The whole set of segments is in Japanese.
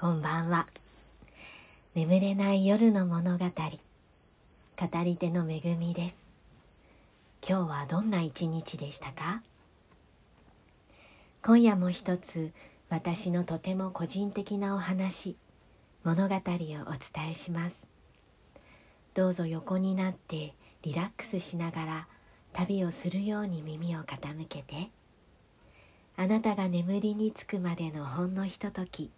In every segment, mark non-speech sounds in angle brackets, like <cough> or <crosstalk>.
こんばんは。眠れない夜の物語。語り手のめぐみです。今日はどんな一日でしたか？今夜も一つ私のとても個人的なお話物語をお伝えします。どうぞ横になってリラックスしながら旅をするように耳を傾けてあなたが眠りにつくまでのほんのひととき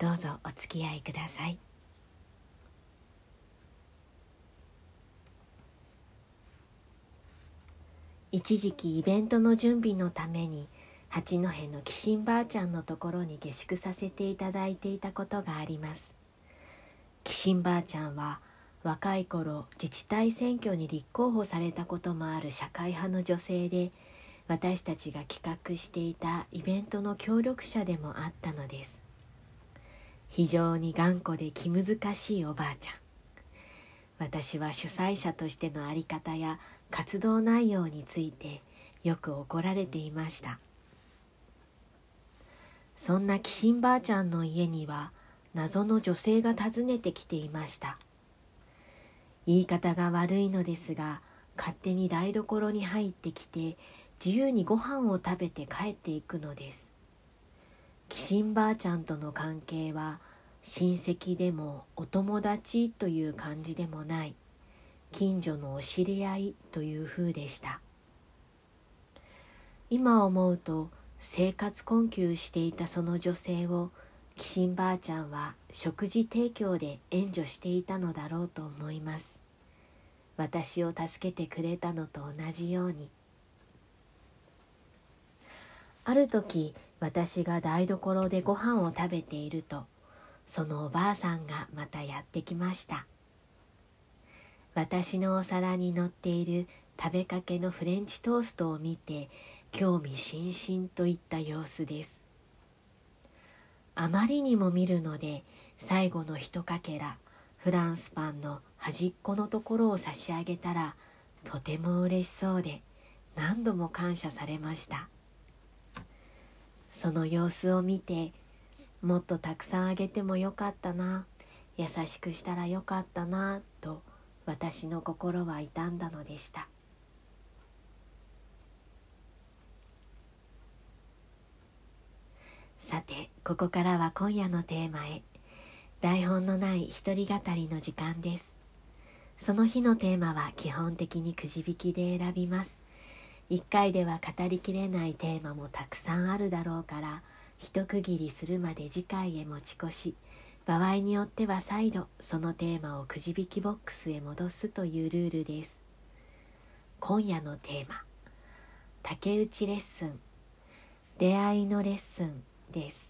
どうぞお付き合いください。一時期イベントの準備のために八戸の紀信ばあちゃんのところに下宿させていただいていたことがあります。紀信ばあちゃんは若い頃自治体選挙に立候補されたこともある社会派の女性で私たちが企画していたイベントの協力者でもあったのです。非常に頑固で気難しいおばあちゃん。私は主催者としての在り方や活動内容についてよく怒られていました。そんなキシンばあちゃんの家には謎の女性が訪ねてきていました。言い方が悪いのですが勝手に台所に入ってきて自由にご飯を食べて帰っていくのです。キシンばあちゃんとの関係は親戚でもお友達という感じでもない。近所のお知り合いという風でした。今思うと生活困窮していたその女性をキシンばあちゃんは食事提供で援助していたのだろうと思います。私を助けてくれたのと同じようにある時私が台所でご飯を食べているとそのおばあさんがまたやってきました。私のお皿に乗っている食べかけのフレンチトーストを見て興味津々といった様子です。あまりにも見るので最後のひとかけらフランスパンの端っこのところを差し上げたらとても嬉しそうで何度も感謝されました。その様子を見てもっとたくさんあげてもよかったな。優しくしたらよかったな。と私の心は痛んだのでした。さてここからは今夜のテーマへ。台本のない一人語りの時間です。その日のテーマは基本的にくじ引きで選びます。一回では語りきれないテーマもたくさんあるだろうから一区切りするまで次回へ持ち越し場合によっては再度そのテーマをくじ引きボックスへ戻すというルールです。今夜のテーマ竹内レッスン出会いのレッスンです。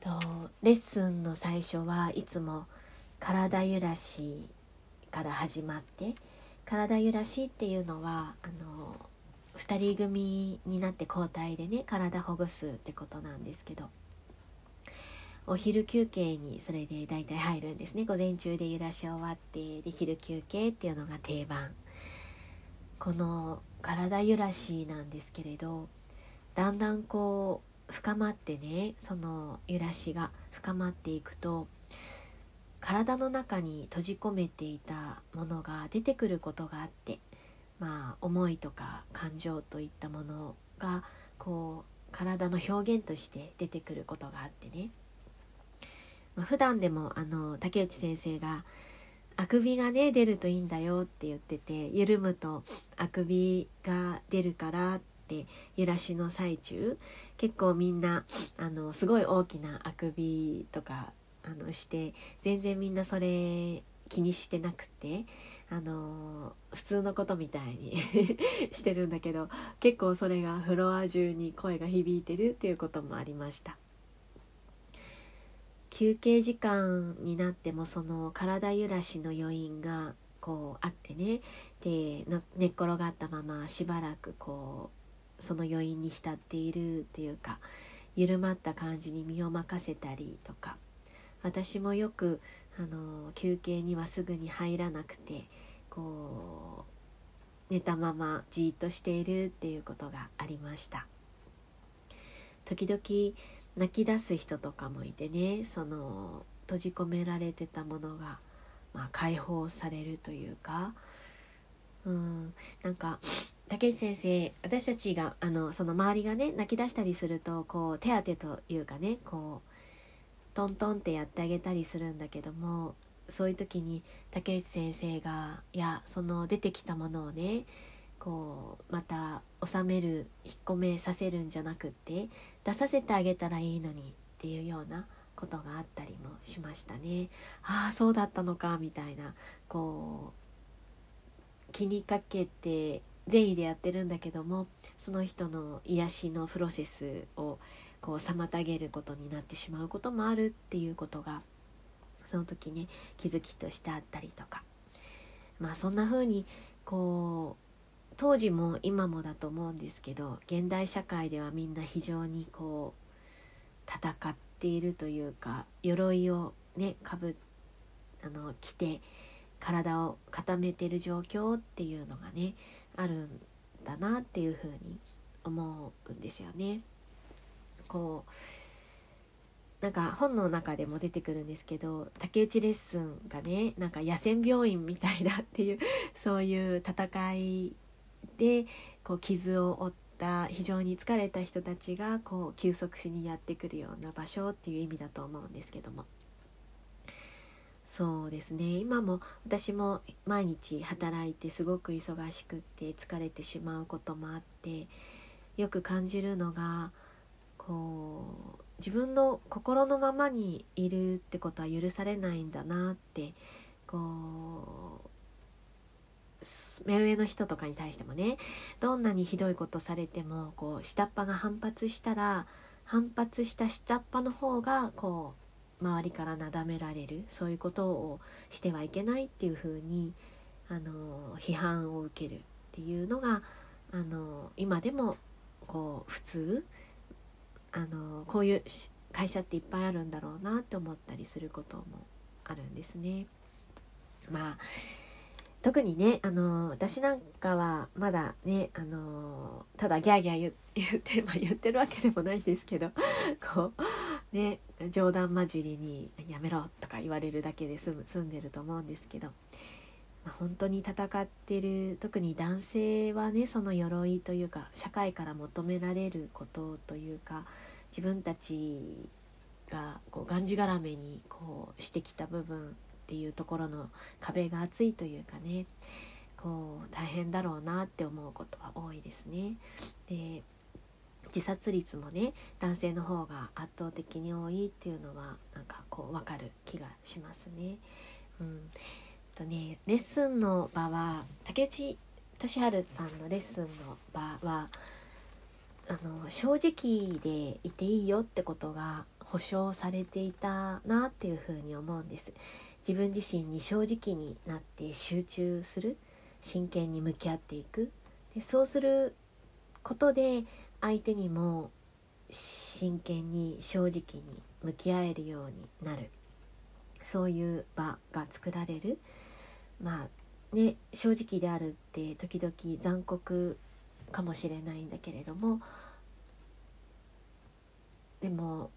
とレッスンの最初はいつも体揺らしから始まって体揺らしっていうのはあの2人組になって交代でね体ほぐすってことなんですけどお昼休憩にそれで大体入るんですね。午前中で揺らし終わってで昼休憩っていうのが定番。この体揺らしなんですけれどだんだんこう深まってねその揺らしが深まっていくと体の中に閉じ込めていたものが出てくることがあってまあ思いとか感情といったものがこう体の表現として出てくることがあってね、まあ、普段でもあの竹内先生が「あくびがね出るといいんだよ」って言ってて緩むとあくびが出るからっって揺らしの最中結構みんなあのすごい大きなあくびとかあのして全然みんなそれ気にしてなくてあの普通のことみたいに <laughs> してるんだけど結構それがフロア中に声が響いてるっていうこともありました。休憩時間になってもその体揺らしの余韻がこうあってねで寝っ転がったまましばらくこうその余韻に浸っているっていうか緩まった感じに身を任せたりとか私もよくあの休憩にはすぐに入らなくてこう寝たままじっとしているっていうことがありました。時々泣き出す人とかもいてねその閉じ込められてたものが、まあ、解放されるというかうんなんか竹内先生私たちがあのその周りがね泣き出したりするとこう手当てというかねこうトントンってやってあげたりするんだけどもそういう時に竹内先生がいやその出てきたものをねこうまた収める引っ込めさせるんじゃなくって出させてあげたらいいのにっていうようなことがあったりもしましたね。ああそうだったのかみたいなこう気にかけて善意でやってるんだけどもその人の癒しのプロセスをこう妨げることになってしまうこともあるっていうことがその時ね気づきとしてあったりとか。まあそんな風にこう当時も今もだと思うんですけど現代社会ではみんな非常にこう戦っているというか鎧をねかぶあの着て体を固めてる状況っていうのがねあるんだなっていうふうに思うんですよね。こうなんか本の中でも出てくるんですけど竹内レッスンがねなんか野戦病院みたいだっていう <laughs> そういう戦いでこう傷を負った非常に疲れた人たちがこう休息しにやってくるような場所っていう意味だと思うんですけどもそうですね。今も私も毎日働いてすごく忙しくって疲れてしまうこともあってよく感じるのがこう自分の心のままにいるってことは許されないんだなってこう目上の人とかに対してもねどんなにひどいことされてもこう下っ端が反発したら反発した下っ端の方がこう周りからなだめられるそういうことをしてはいけないっていうふうにあの批判を受けるっていうのがあの今でもこう普通あのこういう会社っていっぱいあるんだろうなって思ったりすることもあるんですね。まあ特にねあの私なんかはまだねあのただギャーギャー言って、まあ、言ってるわけでもないんですけどこうね冗談交じりに「やめろ」とか言われるだけで済む済んでると思うんですけど、まあ、本当に戦ってる特に男性はねその鎧というか社会から求められることというか自分たちがこうがんじがらめにこうしてきた部分っていうところの壁が厚いというかねこう大変だろうなって思うことは多いですね。で自殺率もね男性の方が圧倒的に多いっていうのはなんかこう分かる気がしますね。うん、とねレッスンの場は竹内俊治さんのレッスンの場はあの正直でいていいよってことが保証されていたなっていうふうに思うんです。自分自身に正直になって集中する真剣に向き合っていく。でそうすることで相手にも真剣に正直に向き合えるようになる。そういう場が作られる。まあね正直であるって時々残酷かもしれないんだけれどもでも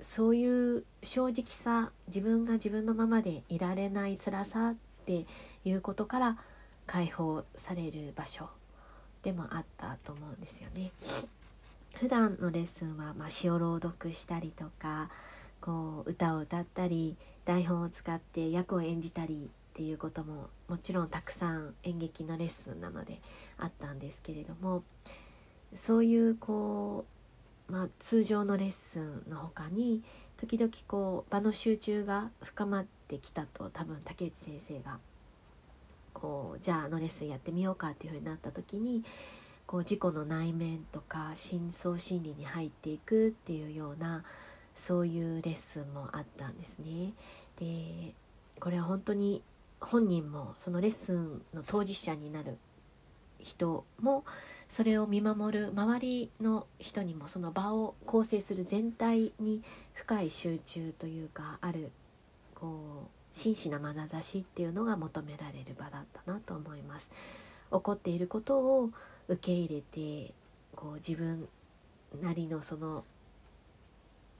そういう正直さ自分が自分のままでいられない辛さっていうことから解放される場所。でもあったと思うんですよね。普段のレッスンは、まあ、詩を朗読したりとかこう歌を歌ったり台本を使って役を演じたりっていうことももちろんたくさん演劇のレッスンなのであったんですけれどもそういうこうまあ、通常のレッスンの他に時々こう場の集中が深まってきたと多分竹内先生がこうじゃああのレッスンやってみようかっていうふうになった時にこう自己の内面とか深層心理に入っていくっていうようなそういうレッスンもあったんですね。でこれは本当に本人もそのレッスンの当事者になる人もそれを見守る周りの人にもその場を構成する全体に深い集中というかあるこう真摯な眼差しっていうのが求められる場だったなと思います。起こっていることを受け入れてこう自分なりのその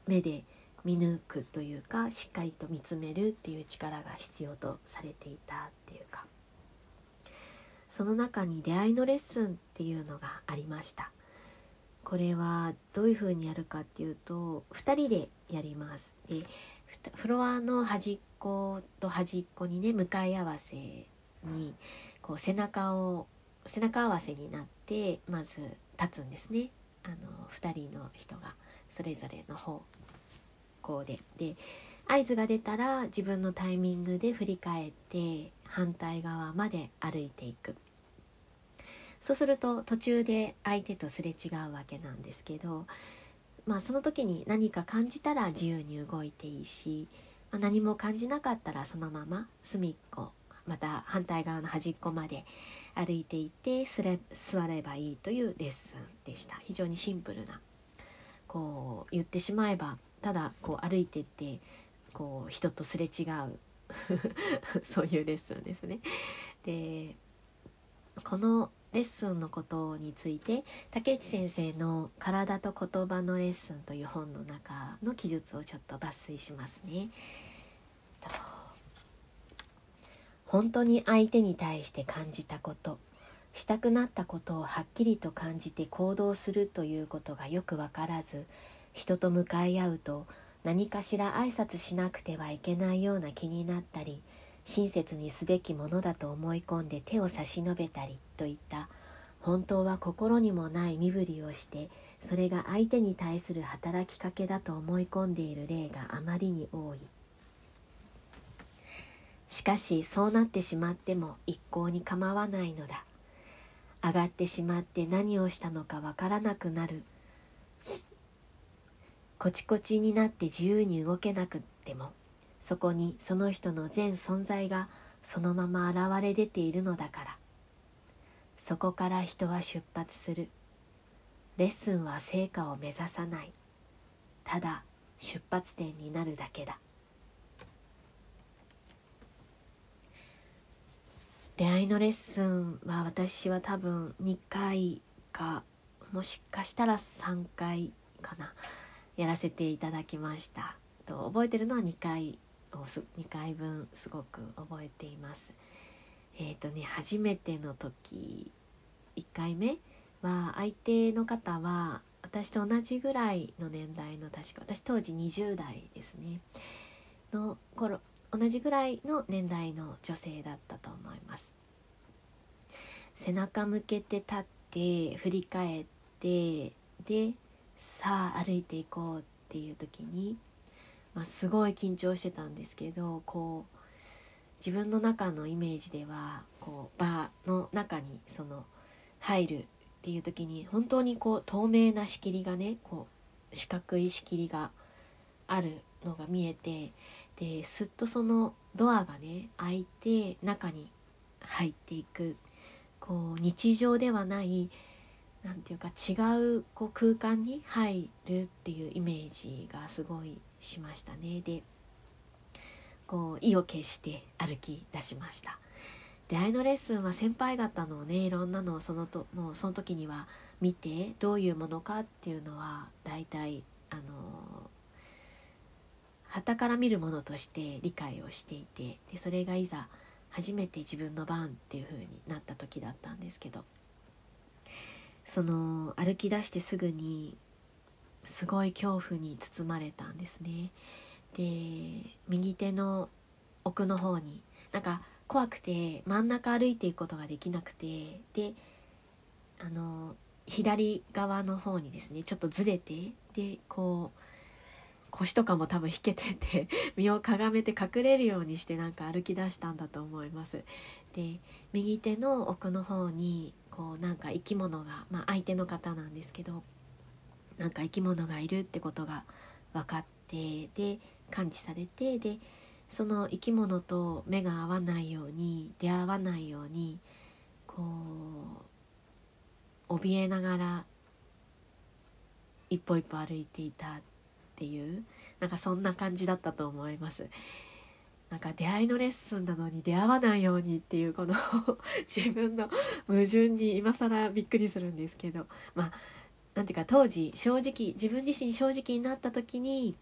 目で見抜くというかしっかりと見つめるっていう力が必要とされていたっていうか。その中に出会いのレッスンっていうのがありました。これはどういうふうにやるかっていうと2人でやります。でフロアの端っこと端っこにね向かい合わせにこう背中を背中合わせになってまず立つんですねあの2人の人がそれぞれの方向で。で合図が出たら自分のタイミングで振り返って反対側まで歩いていく。そうすると途中で相手とすれ違うわけなんですけど、まあ、その時に何か感じたら自由に動いていいし、まあ、何も感じなかったらそのまま隅っこまた反対側の端っこまで歩いていってすれ座ればいいというレッスンでした非常にシンプルなこう言ってしまえばただこう歩いてってこう人とすれ違う <laughs> そういうレッスンですね。でこのレッスンのことについて竹内先生の「体と言葉のレッスン」という本の中の記述をちょっと抜粋しますね。本当に相手に対して感じたことしたくなったことをはっきりと感じて行動するということがよく分からず人と向かい合うと何かしら挨拶しなくてはいけないような気になったり親切にすべきものだと思い込んで手を差し伸べたりといった本当は心にもない身振りをしてそれが相手に対する働きかけだと思い込んでいる例があまりに多い。しかしそうなってしまっても一向に構わないのだ。上がってしまって何をしたのかわからなくなる。こちこちになって自由に動けなくってもそこにその人の全存在がそのまま現れ出ているのだから。そこから人は出発する。レッスンは成果を目指さない。ただ出発点になるだけだ。出会いのレッスンは私は多分2回かもしかしたら3回かな。やらせていただきました。と覚えてるのは2回。を2回分すごく覚えています。えっ、ー、とね初めての時1回目は相手の方は私と同じぐらいの年代の確か私当時20代ですねの頃同じぐらいの年代の女性だったと思います背中向けて立って振り返ってでさあ歩いていこうっていう時にまあ、すごい緊張してたんですけどこう自分の中のイメージではこうバーの中にその入るっていう時に本当にこう透明な仕切りがねこう四角い仕切りがあるのが見えてですっとそのドアがね開いて中に入っていくこう日常ではない何て言うか違うこう空間に入るっていうイメージがすごいしましたね。でこう意を決して歩き出しました。出会いのレッスンは先輩方のねいろんなのをそのともうその時には見てどういうものかっていうのは大体あの旗から見るものとして理解をしていてでそれがいざ初めて自分の番っていう風になった時だったんですけど。その歩き出してすぐにすごい恐怖に包まれたんですね。で右手の奥の方になんか怖くて真ん中歩いていくことができなくてであの左側の方にですねちょっとずれてでこう腰とかも多分引けてて <laughs> 身をかがめて隠れるようにしてなんか歩き出したんだと思います。で右手の奥の方にこうなんか生き物が、まあ、相手の方なんですけどなんか生き物がいるってことが分かってで感知されてでその生き物と目が合わないように出会わないようにこう怯えながら一歩一歩歩いていたっていうなんかそんな感じだったと思います。なんか出会いのレッスンなのに出会わないようにっていうこの <laughs> 自分の <laughs> 矛盾に今更びっくりするんですけどまあなんていうか当時正直自分自身正直になった時に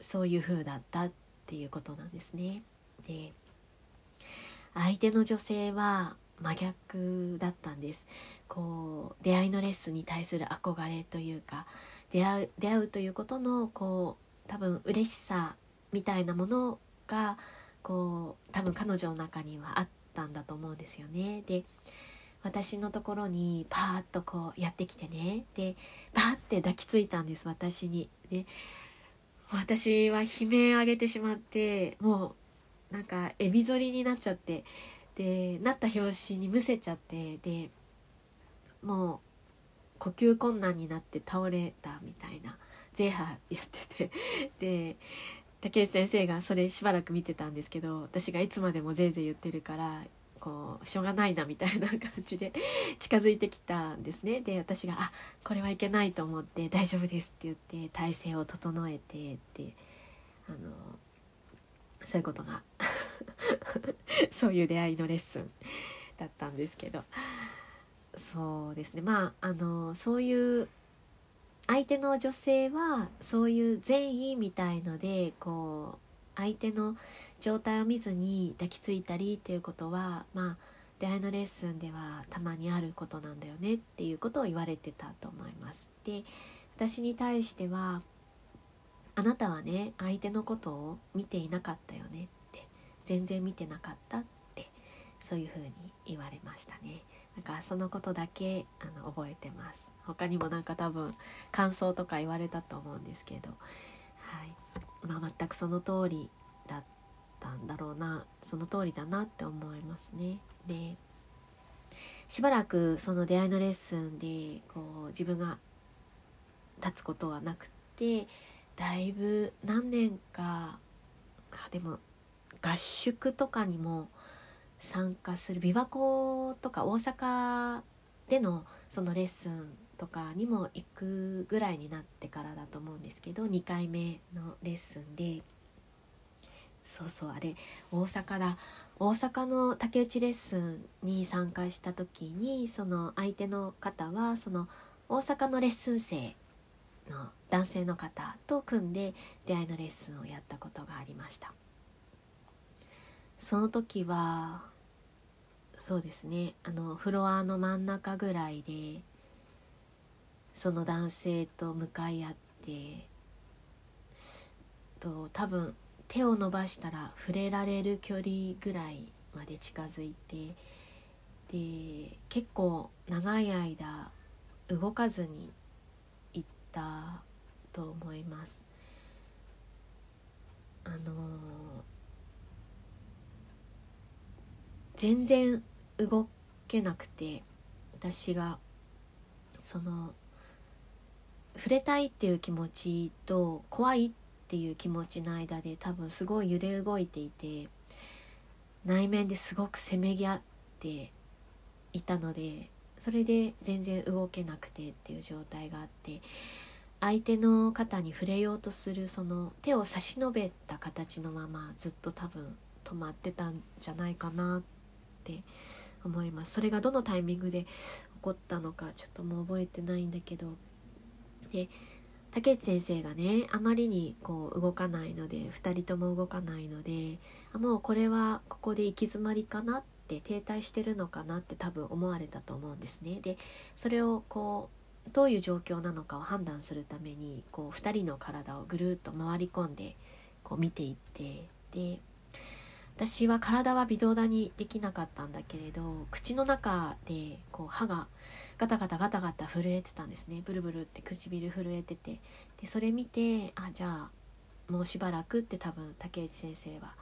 そういう風だったっていうことなんですね。で相手の女性は真逆だったんですこう出会いのレッスンに対する憧れというか出会う出会うということのこう多分嬉しさみたいなものがこう多分彼女の中にはあったんだと思うんですよね。で私のところにパーッとこうやってきてねでパーって抱きついたんです私に。で私は悲鳴上げてしまってもうなんかエビ反りになっちゃってでなった拍子にむせちゃってでもう呼吸困難になって倒れたみたいなゼーハやっててで竹内先生がそれしばらく見てたんですけど私がいつまでもぜいぜい言ってるからこうしょうがないなみたいな感じで <laughs> 近づいてきたんですね。で私が「あこれはいけない」と思って「大丈夫です」って言って体勢を整えてってあのそういうことが <laughs> そういう出会いのレッスンだったんですけど。そうですね。まああのそういう相手の女性はそういう善意みたいのでこう相手の状態を見ずに抱きついたりっていうことはまあ出会いのレッスンではたまにあることなんだよねっていうことを言われてたと思います。で私に対してはあなたはね相手のことを見ていなかったよねって全然見てなかったってそういうふうに言われましたね。なんかそのことだけあの覚えてます他にもなんか多分感想とか言われたと思うんですけど、はい。まあ、全くその通りだったんだろうな。その通りだなって思いますね。でしばらくその出会いのレッスンでこう自分が立つことはなくてだいぶ何年かあでも合宿とかにも参加する琵琶湖とか大阪でのそのレッスンとかにも行くぐらいになってからだと思うんですけど2回目のレッスンでそうそうあれ大阪だ大阪の竹内レッスンに参加した時にその相手の方はその大阪のレッスン生の男性の方と組んで出会いのレッスンをやったことがありました。その時はそうですねあのフロアの真ん中ぐらいでその男性と向かい合ってと多分手を伸ばしたら触れられる距離ぐらいまで近づいてで結構長い間動かずに行ったと思います。あの全然動けなくて私がその触れたいっていう気持ちと怖いっていう気持ちの間で多分すごい揺れ動いていて内面ですごくせめぎ合っていたのでそれで全然動けなくてっていう状態があって相手の肩に触れようとするその手を差し伸べた形のままずっと多分止まってたんじゃないかなって思います。それがどのタイミングで起こったのかちょっともう覚えてないんだけどで竹内先生がねあまりにこう動かないので2人とも動かないのであもうこれはここで行き詰まりかなって停滞してるのかなって多分思われたと思うんですね。でそれをこうどういう状況なのかを判断するためにこう2人の体をぐるっと回り込んでこう見ていってで私は体は微動だにできなかったんだけれど口の中でこう歯がガタガタガタガタ震えてたんですね。ブルブルって唇震えてて。でそれ見てあじゃあもうしばらくって多分竹内先生は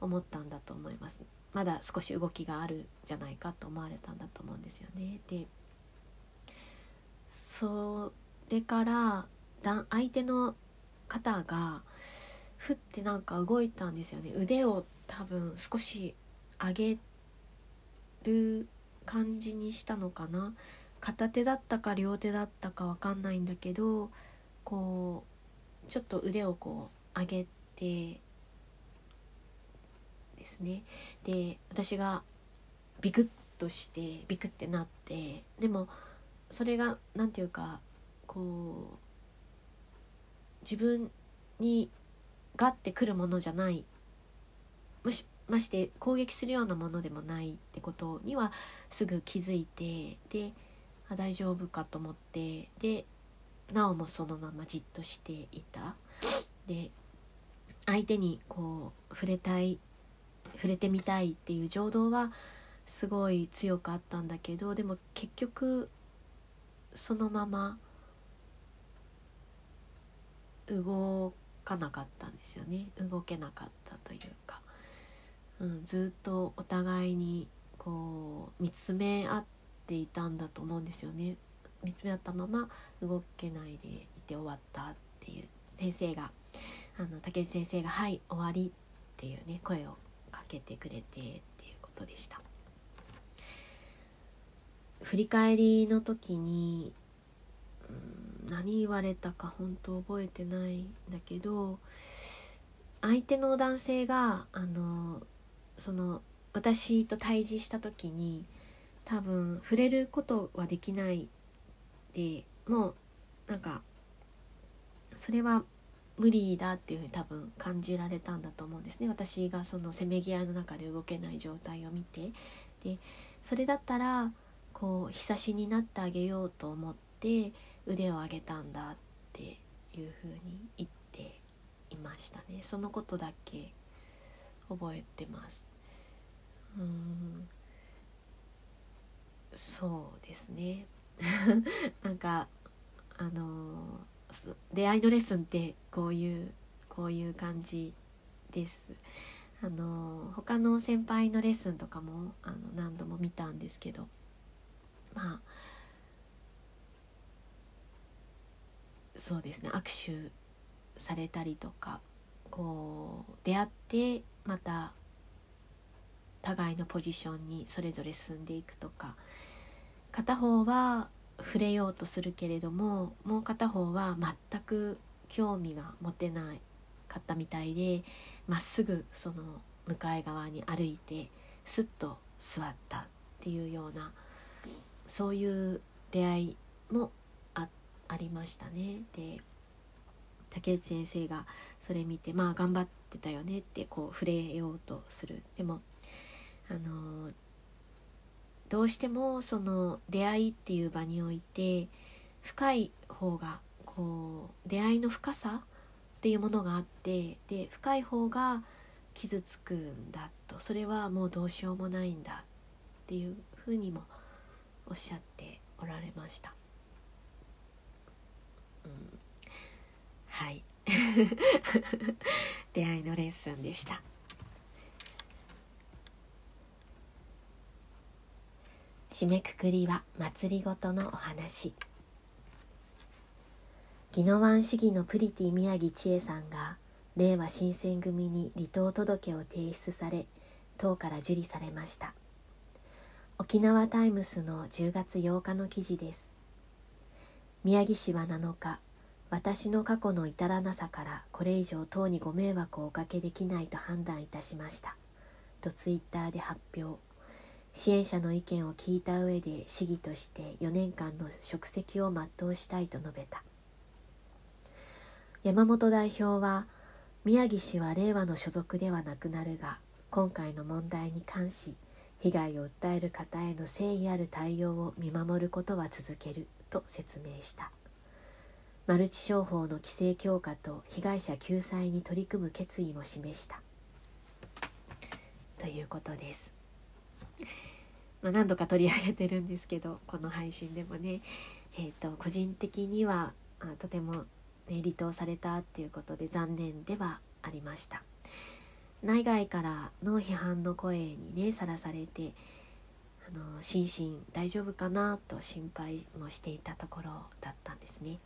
思ったんだと思います。まだ少し動きがあるじゃないかと思われたんだと思うんですよね。でそれからだ相手の方がふってなんか動いたんですよね。腕を多分少し上げる感じにしたのかな。片手だったか両手だったか分かんないんだけどこうちょっと腕をこう上げてですね。で私がビクッとしてビクってなってでもそれが何て言うかこう自分にガッてくるものじゃないもしまして攻撃するようなものでもないってことにはすぐ気づいてであ大丈夫かと思って。でなおもそのままじっとしていた。で相手にこう触れたい触れてみたいっていう情動はすごい強くあったんだけどでも結局そのまま動かなかったんですよね。動けなかったというか、うん、ずっとお互いにこう見つめ合っていたんだと思うんですよね見つめ合ったまま動けないでいて終わったっていう先生があの竹内先生が「はい終わり」っていうね声をかけてくれてっていうことでした。振り返りの時に、うん、何言われたか本当覚えてないんだけど相手の男性があのその私と対峙した時に多分触れることはできないでもうなんかそれは無理だっていうふうに多分感じられたんだと思うんですね。私がそのせめぎ合いの中で動けない状態を見て。でそれだったらこう久しになってあげようと思って腕を上げたんだっていうふうに言っていましたね。そのことだけ覚えてます。うん。そうですね。<laughs> なんかあの出会いのレッスンってこういうこういう感じです。あの他の先輩のレッスンとかもあの何度も見たんですけど。まあそうですね。握手されたりとかこう出会ってまた互いのポジションにそれぞれ進んでいくとか片方は触れようとするけれどももう片方は全く興味が持てないかったみたいでまっすぐその向かい側に歩いてスッと座ったっていうようなそういう出会いもあありましたね。で竹内先生がそれ見てまあ頑張ってたよねってこう触れようとするでもあのどうしてもその出会いっていう場において深い方がこう出会いの深さっていうものがあってで深い方が傷つくんだと。それはもうどうしようもないんだっていうふうにもおっしゃっておられました。うん、はい。<laughs> 出会いのレッスンでした。締めくくりは祭りごとのお話。宜野湾市議のプリティ宮城千恵さんが令和新選組に離党届を提出され党から受理されました。沖縄タイムスの10月8日の記事です。宮城市は7日私の過去の至らなさからこれ以上党にご迷惑をおかけできないと判断いたしました。とツイッターで発表。支援者の意見を聞いた上で市議として4年間の職責を全うしたいと述べた。山本代表は宮城氏は令和の所属ではなくなるが今回の問題に関し被害を訴える方への誠意ある対応を見守ることは続けると説明した。マルチ商法の規制強化と被害者救済に取り組む決意も示した。ということです、まあ、何度か取り上げてるんですけどこの配信でもね、えーと、個人的にはあとても、ね、離党されたっていうことで残念ではありました内外からの批判の声にねさらされてあの心身大丈夫かなと心配もしていたところだったんですね。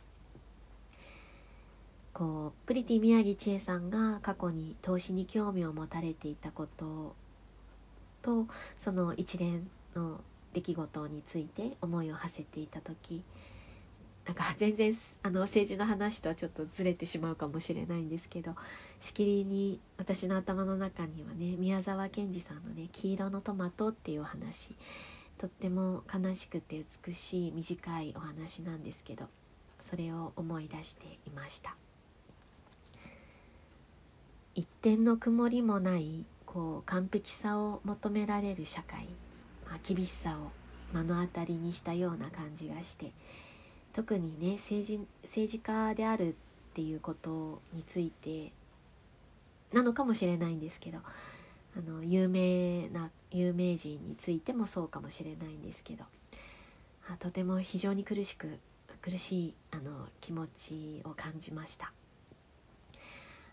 こうプリティ宮城千恵さんが過去に投資に興味を持たれていたこととその一連の出来事について思いを馳せていた時なんか <laughs> 全然あの政治の話とはちょっとずれてしまうかもしれないんですけどしきりに私の頭の中にはね宮沢賢治さんのね「黄色のトマト」っていうお話とっても悲しくて美しい短いお話なんですけどそれを思い出していました。一点の曇りもないこう完璧さを求められる社会、まあ、厳しさを目の当たりにしたような感じがして特にね政治政治家であるっていうことについてなのかもしれないんですけどあの有名な有名人についてもそうかもしれないんですけどあとても非常に苦しく苦しいあの気持ちを感じました。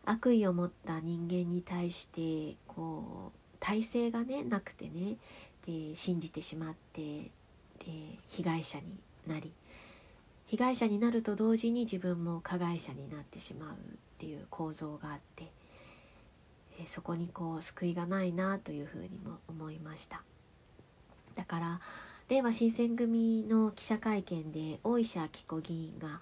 悪意を持った人間に対してこう体制がねなくてねで信じてしまってで被害者になり被害者になると同時に自分も加害者になってしまうっていう構造があって、えそこにこう救いがないなというふうにも思いました。だかられいわ新選組の記者会見で大石明子議員が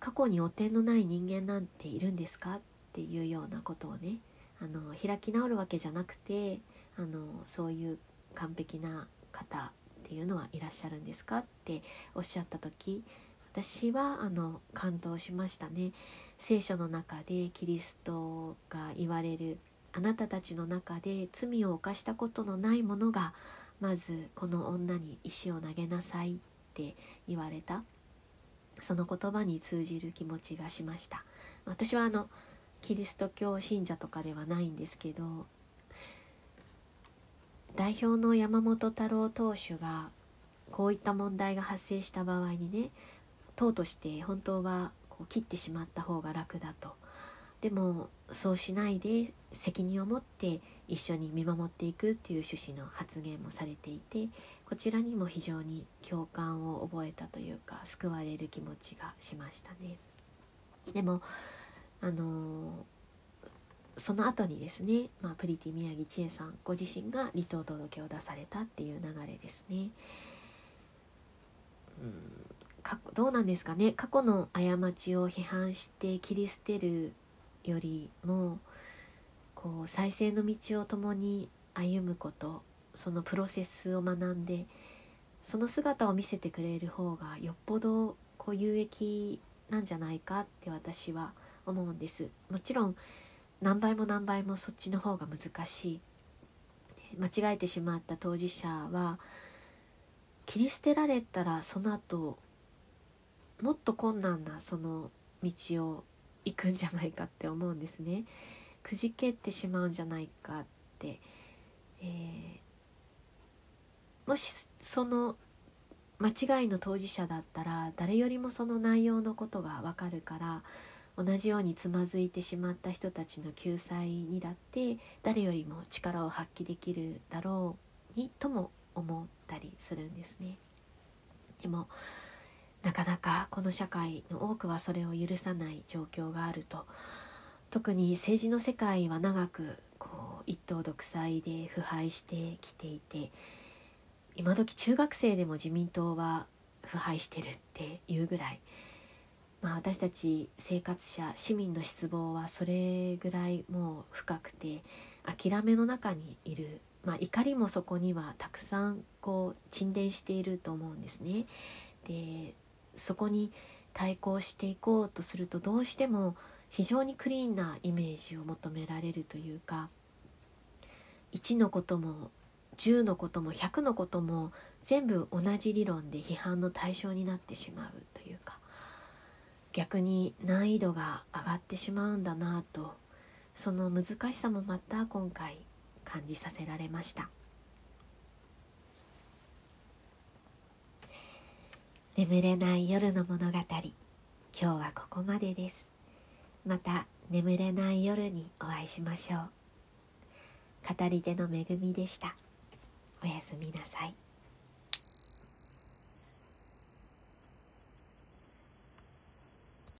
過去に汚点のない人間なんているんですか？っていうようなことをねあの開き直るわけじゃなくてあのそういう完璧な方っていうのはいらっしゃるんですかっておっしゃった時私はあの感動しましたね。聖書の中でキリストが言われるあなたたちの中で罪を犯したことのない者がまずこの女に石を投げなさいって言われた。その言葉に通じる気持ちがしました。私はあのキリスト教信者とかではないんですけど代表の山本太郎党首がこういった問題が発生した場合にね党として本当はこう切ってしまった方が楽だとでもそうしないで責任を持って一緒に見守っていくっていう趣旨の発言もされていてこちらにも非常に共感を覚えたというか救われる気持ちがしましたね。でもあのその後にですね、まあ、プリティ宮城千恵さんご自身が離党届を出されたっていう流れですね。うんどうなんですかね過去の過ちを批判して切り捨てるよりもこう再生の道を共に歩むことそのプロセスを学んでその姿を見せてくれる方がよっぽどこう有益なんじゃないかって私は思います思うんです。もちろん何倍も何倍もそっちの方が難しい。間違えてしまった当事者は切り捨てられたらその後もっと困難なその道を行くんじゃないかって思うんですね。くじけてしまうんじゃないかって、えー、もしその間違いの当事者だったら誰よりもその内容のことがわかるから同じようにつまずいてしまった人たちの救済にだって誰よりも力を発揮できるだろうにとも思ったりするんですね。でもなかなかこの社会の多くはそれを許さない状況があると特に政治の世界は長くこう一党独裁で腐敗してきていて今時中学生でも自民党は腐敗してるっていうぐらい、まあ、私たち生活者市民の失望はそれぐらいもう深くて諦めの中にいる、まあ、怒りもそこにはたくさんこう沈殿していると思うんですね。でそこに対抗していこうとするとどうしても非常にクリーンなイメージを求められるというか1のことも10のことも100のことも全部同じ理論で批判の対象になってしまうというか逆に難易度が上がってしまうんだなとその難しさもまた今回感じさせられました。眠れない夜の物語今日はここまでです。また眠れない夜にお会いしましょう。語り手の恵みでした。おやすみなさい。